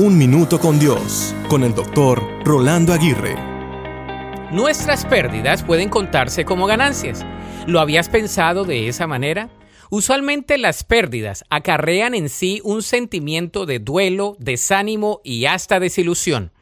Un Minuto con Dios, con el doctor Rolando Aguirre. Nuestras pérdidas pueden contarse como ganancias. ¿Lo habías pensado de esa manera? Usualmente las pérdidas acarrean en sí un sentimiento de duelo, desánimo y hasta desilusión.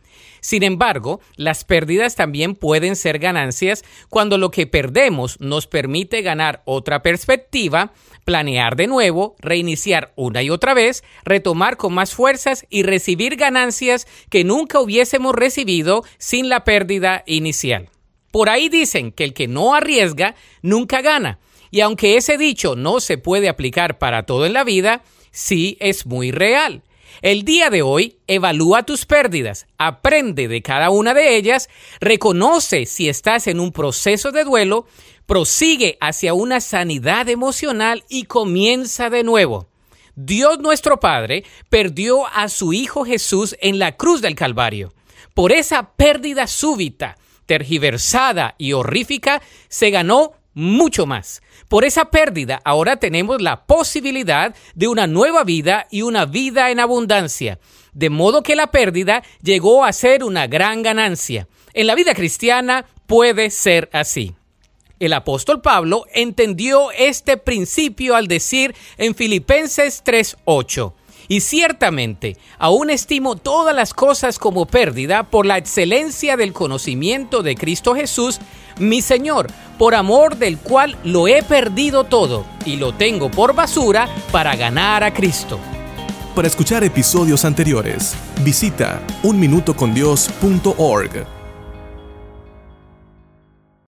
Sin embargo, las pérdidas también pueden ser ganancias cuando lo que perdemos nos permite ganar otra perspectiva, planear de nuevo, reiniciar una y otra vez, retomar con más fuerzas y recibir ganancias que nunca hubiésemos recibido sin la pérdida inicial. Por ahí dicen que el que no arriesga nunca gana. Y aunque ese dicho no se puede aplicar para todo en la vida, sí es muy real. El día de hoy, evalúa tus pérdidas, aprende de cada una de ellas, reconoce si estás en un proceso de duelo, prosigue hacia una sanidad emocional y comienza de nuevo. Dios nuestro Padre perdió a su Hijo Jesús en la cruz del Calvario. Por esa pérdida súbita, tergiversada y horrífica, se ganó mucho más. Por esa pérdida ahora tenemos la posibilidad de una nueva vida y una vida en abundancia. De modo que la pérdida llegó a ser una gran ganancia. En la vida cristiana puede ser así. El apóstol Pablo entendió este principio al decir en Filipenses 3:8 y ciertamente, aún estimo todas las cosas como pérdida por la excelencia del conocimiento de Cristo Jesús, mi Señor, por amor del cual lo he perdido todo y lo tengo por basura para ganar a Cristo. Para escuchar episodios anteriores, visita unminutocondios.org.